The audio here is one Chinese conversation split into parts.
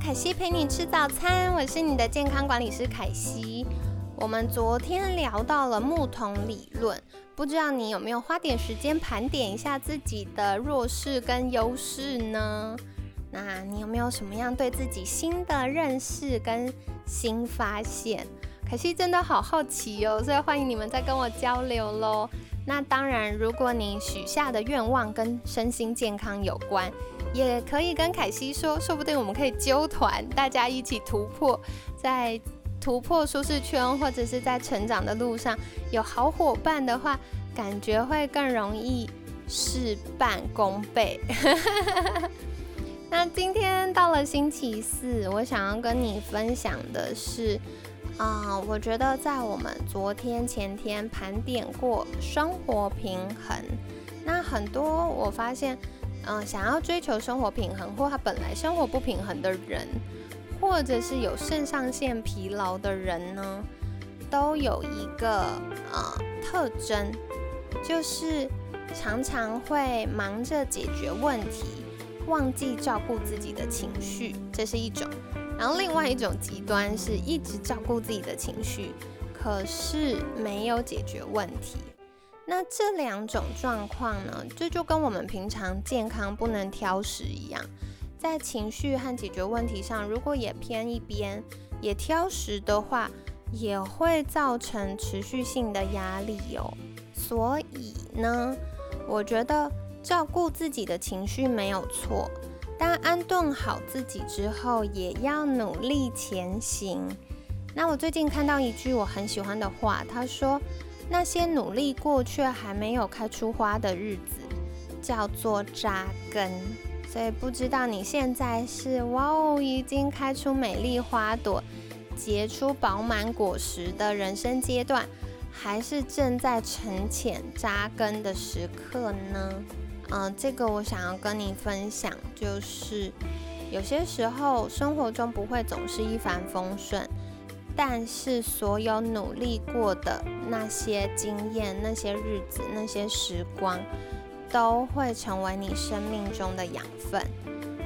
凯西陪你吃早餐，我是你的健康管理师凯西。我们昨天聊到了木桶理论，不知道你有没有花点时间盘点一下自己的弱势跟优势呢？那你有没有什么样对自己新的认识跟新发现？凯西真的好好奇哦，所以欢迎你们再跟我交流喽。那当然，如果你许下的愿望跟身心健康有关，也可以跟凯西说，说不定我们可以揪团，大家一起突破在。突破舒适圈，或者是在成长的路上有好伙伴的话，感觉会更容易事半功倍。那今天到了星期四，我想要跟你分享的是，啊，我觉得在我们昨天、前天盘点过生活平衡，那很多我发现，嗯，想要追求生活平衡，或他本来生活不平衡的人。或者是有肾上腺疲劳的人呢，都有一个呃特征，就是常常会忙着解决问题，忘记照顾自己的情绪，这是一种。然后另外一种极端是一直照顾自己的情绪，可是没有解决问题。那这两种状况呢，这就跟我们平常健康不能挑食一样。在情绪和解决问题上，如果也偏一边，也挑食的话，也会造成持续性的压力哦。所以呢，我觉得照顾自己的情绪没有错，当安顿好自己之后，也要努力前行。那我最近看到一句我很喜欢的话，他说：“那些努力过却还没有开出花的日子，叫做扎根。”所以不知道你现在是哇哦，已经开出美丽花朵，结出饱满果实的人生阶段，还是正在沉潜扎根的时刻呢？嗯，这个我想要跟你分享，就是有些时候生活中不会总是一帆风顺，但是所有努力过的那些经验、那些日子、那些时光。都会成为你生命中的养分。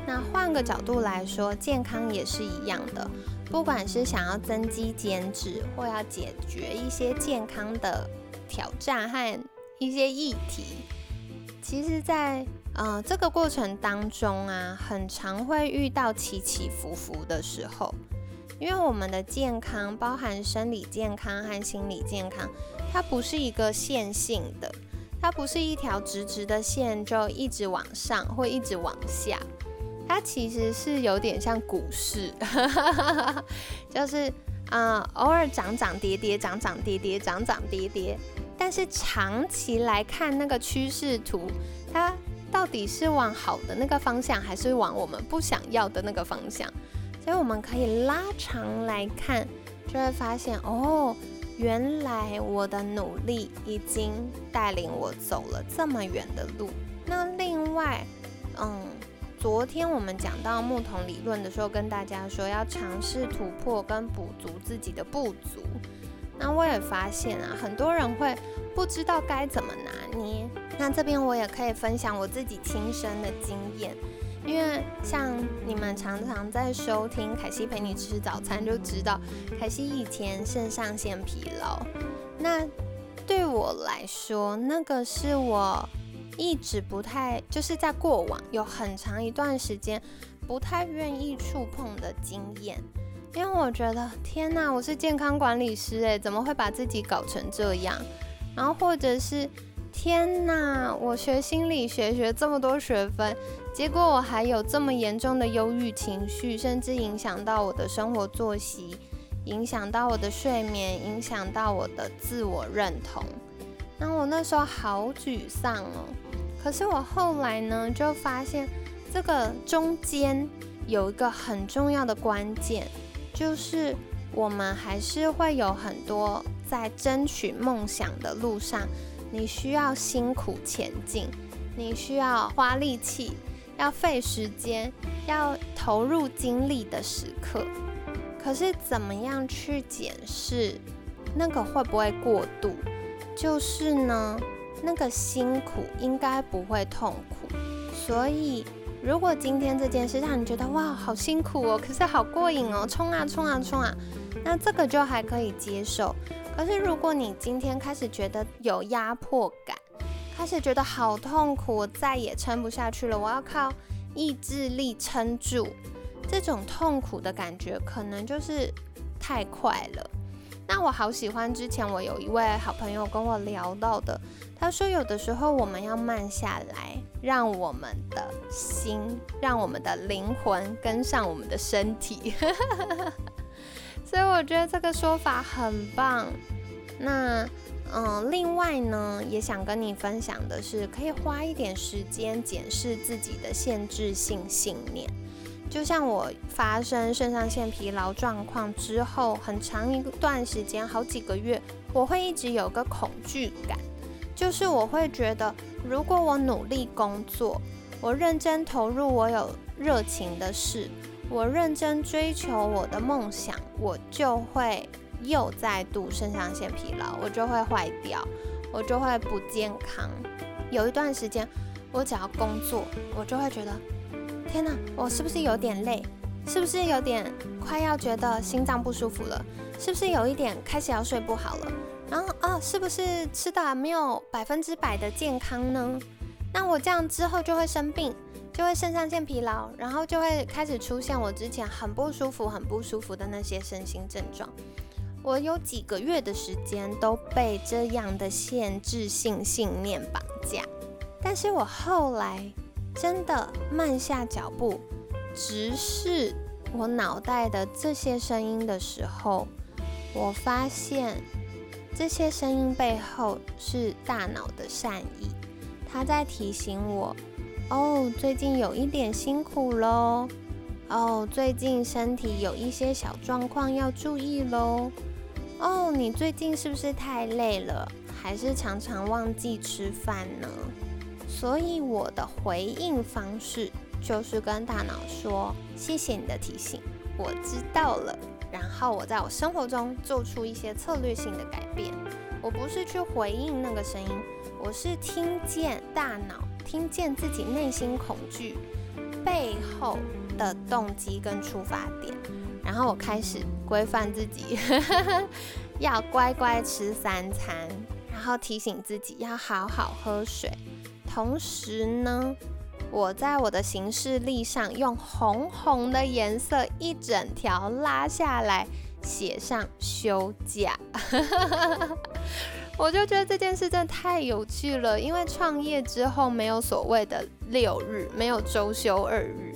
那换个角度来说，健康也是一样的。不管是想要增肌减脂，或要解决一些健康的挑战和一些议题，其实，在呃这个过程当中啊，很常会遇到起起伏伏的时候。因为我们的健康包含生理健康和心理健康，它不是一个线性的。它不是一条直直的线，就一直往上或一直往下。它其实是有点像股市，就是啊，偶尔涨涨跌跌，涨涨跌跌，涨涨跌跌。但是长期来看，那个趋势图，它到底是往好的那个方向，还是往我们不想要的那个方向？所以我们可以拉长来看，就会发现哦。原来我的努力已经带领我走了这么远的路。那另外，嗯，昨天我们讲到木桶理论的时候，跟大家说要尝试突破跟补足自己的不足。那我也发现啊，很多人会不知道该怎么拿捏。那这边我也可以分享我自己亲身的经验。因为像你们常常在收听凯西陪你吃早餐，就知道凯西以前肾上腺疲劳。那对我来说，那个是我一直不太，就是在过往有很长一段时间不太愿意触碰的经验。因为我觉得，天哪，我是健康管理师诶，怎么会把自己搞成这样？然后或者是，天哪，我学心理学学这么多学分。结果我还有这么严重的忧郁情绪，甚至影响到我的生活作息，影响到我的睡眠，影响到我的自我认同。那我那时候好沮丧哦。可是我后来呢，就发现这个中间有一个很重要的关键，就是我们还是会有很多在争取梦想的路上，你需要辛苦前进，你需要花力气，要费时间，要投入精力的时刻。可是怎么样去检视那个会不会过度？就是呢，那个辛苦应该不会痛苦。所以，如果今天这件事让你觉得哇好辛苦哦，可是好过瘾哦，冲啊冲啊冲啊，那这个就还可以接受。可是如果你今天开始觉得有压迫感，开始觉得好痛苦，我再也撑不下去了，我要靠意志力撑住。这种痛苦的感觉可能就是太快了。那我好喜欢之前我有一位好朋友跟我聊到的，他说有的时候我们要慢下来，让我们的心、让我们的灵魂跟上我们的身体。所以我觉得这个说法很棒。那嗯，另外呢，也想跟你分享的是，可以花一点时间检视自己的限制性信念。就像我发生肾上腺疲劳状况之后，很长一段时间，好几个月，我会一直有个恐惧感，就是我会觉得，如果我努力工作，我认真投入我有热情的事，我认真追求我的梦想，我就会又再度肾上腺疲劳，我就会坏掉，我就会不健康。有一段时间，我只要工作，我就会觉得。天哪，我是不是有点累？是不是有点快要觉得心脏不舒服了？是不是有一点开始要睡不好了？然后啊，是不是吃的没有百分之百的健康呢？那我这样之后就会生病，就会肾上腺疲劳，然后就会开始出现我之前很不舒服、很不舒服的那些身心症状。我有几个月的时间都被这样的限制性信念绑架，但是我后来。真的慢下脚步，直视我脑袋的这些声音的时候，我发现这些声音背后是大脑的善意，它在提醒我：哦，最近有一点辛苦喽；哦，最近身体有一些小状况要注意喽；哦，你最近是不是太累了，还是常常忘记吃饭呢？所以我的回应方式就是跟大脑说：“谢谢你的提醒，我知道了。”然后我在我生活中做出一些策略性的改变。我不是去回应那个声音，我是听见大脑，听见自己内心恐惧背后的动机跟出发点。然后我开始规范自己，要乖乖吃三餐，然后提醒自己要好好喝水。同时呢，我在我的行事历上用红红的颜色一整条拉下来，写上休假。我就觉得这件事真的太有趣了，因为创业之后没有所谓的六日，没有周休二日，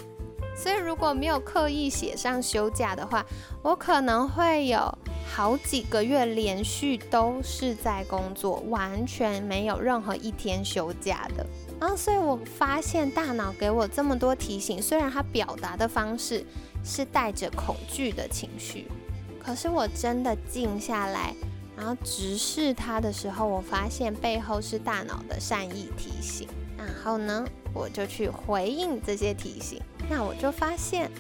所以如果没有刻意写上休假的话，我可能会有好几个月连续都是在工作，完全没有任何一天休假的。然后，所以我发现大脑给我这么多提醒，虽然它表达的方式是带着恐惧的情绪，可是我真的静下来，然后直视它的时候，我发现背后是大脑的善意提醒。然后呢，我就去回应这些提醒，那我就发现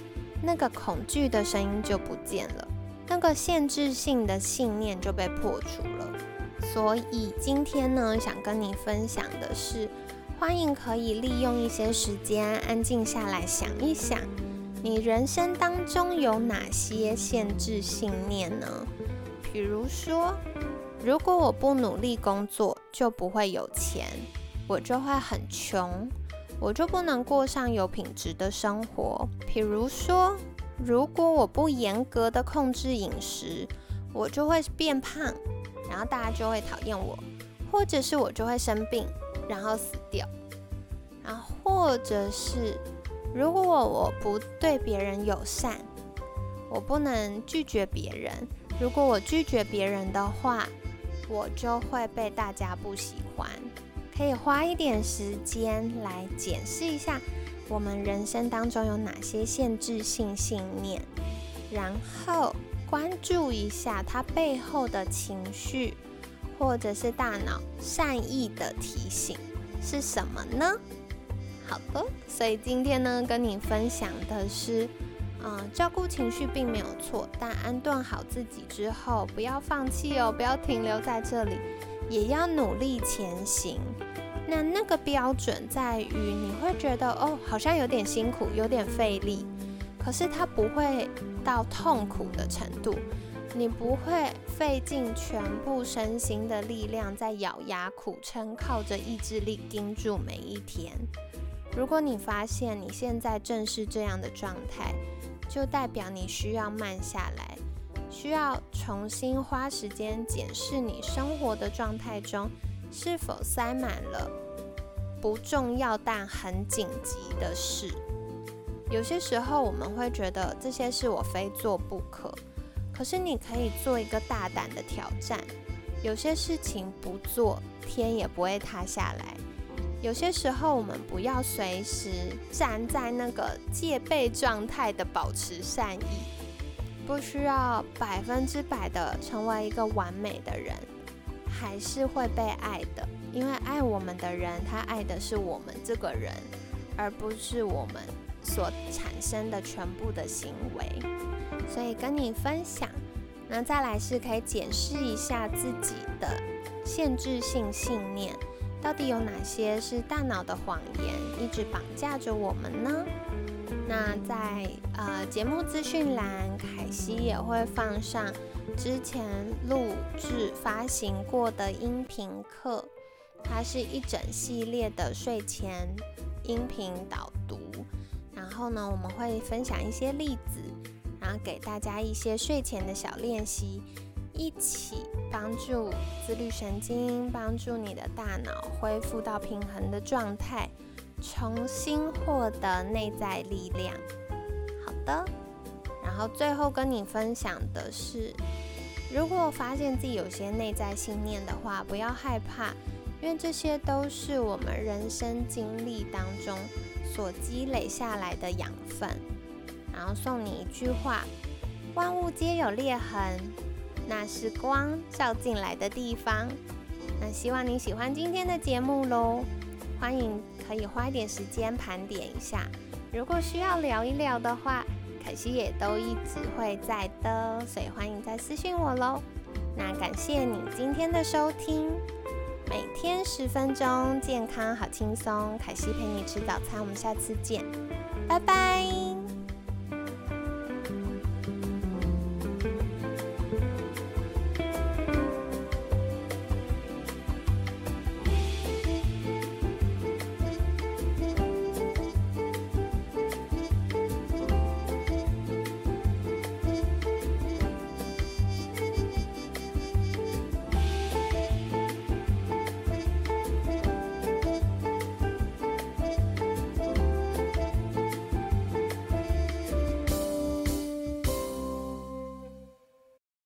那个恐惧的声音就不见了，那个限制性的信念就被破除了。所以今天呢，想跟你分享的是。欢迎可以利用一些时间安静下来想一想，你人生当中有哪些限制信念呢？比如说，如果我不努力工作，就不会有钱，我就会很穷，我就不能过上有品质的生活。比如说，如果我不严格的控制饮食，我就会变胖，然后大家就会讨厌我，或者是我就会生病。然后死掉，然后或者是，如果我我不对别人友善，我不能拒绝别人。如果我拒绝别人的话，我就会被大家不喜欢。可以花一点时间来检视一下我们人生当中有哪些限制性信念，然后关注一下它背后的情绪，或者是大脑善意的提醒是什么呢？好的，所以今天呢，跟你分享的是，嗯，照顾情绪并没有错，但安顿好自己之后，不要放弃哦，不要停留在这里，也要努力前行。那那个标准在于，你会觉得哦，好像有点辛苦，有点费力，可是它不会到痛苦的程度，你不会费尽全部身心的力量在咬牙苦撑，靠着意志力盯住每一天。如果你发现你现在正是这样的状态，就代表你需要慢下来，需要重新花时间检视你生活的状态中是否塞满了不重要但很紧急的事。有些时候我们会觉得这些事我非做不可，可是你可以做一个大胆的挑战，有些事情不做，天也不会塌下来。有些时候，我们不要随时站在那个戒备状态的保持善意，不需要百分之百的成为一个完美的人，还是会被爱的。因为爱我们的人，他爱的是我们这个人，而不是我们所产生的全部的行为。所以跟你分享，那再来是可以检视一下自己的限制性信念。到底有哪些是大脑的谎言一直绑架着我们呢？那在呃节目资讯栏，凯西也会放上之前录制发行过的音频课，它是一整系列的睡前音频导读。然后呢，我们会分享一些例子，然后给大家一些睡前的小练习。一起帮助自律神经，帮助你的大脑恢复到平衡的状态，重新获得内在力量。好的，后最后跟你分享的是，如果发现自己有些内在信念的话，不要害怕，因为这些都是我们人生经历当中所积累下来的养分。然后送你一句话：万物皆有裂痕。那是光照进来的地方。那希望你喜欢今天的节目喽，欢迎可以花一点时间盘点一下。如果需要聊一聊的话，凯西也都一直会在的，所以欢迎再私信我喽。那感谢你今天的收听，每天十分钟，健康好轻松。凯西陪你吃早餐，我们下次见，拜拜。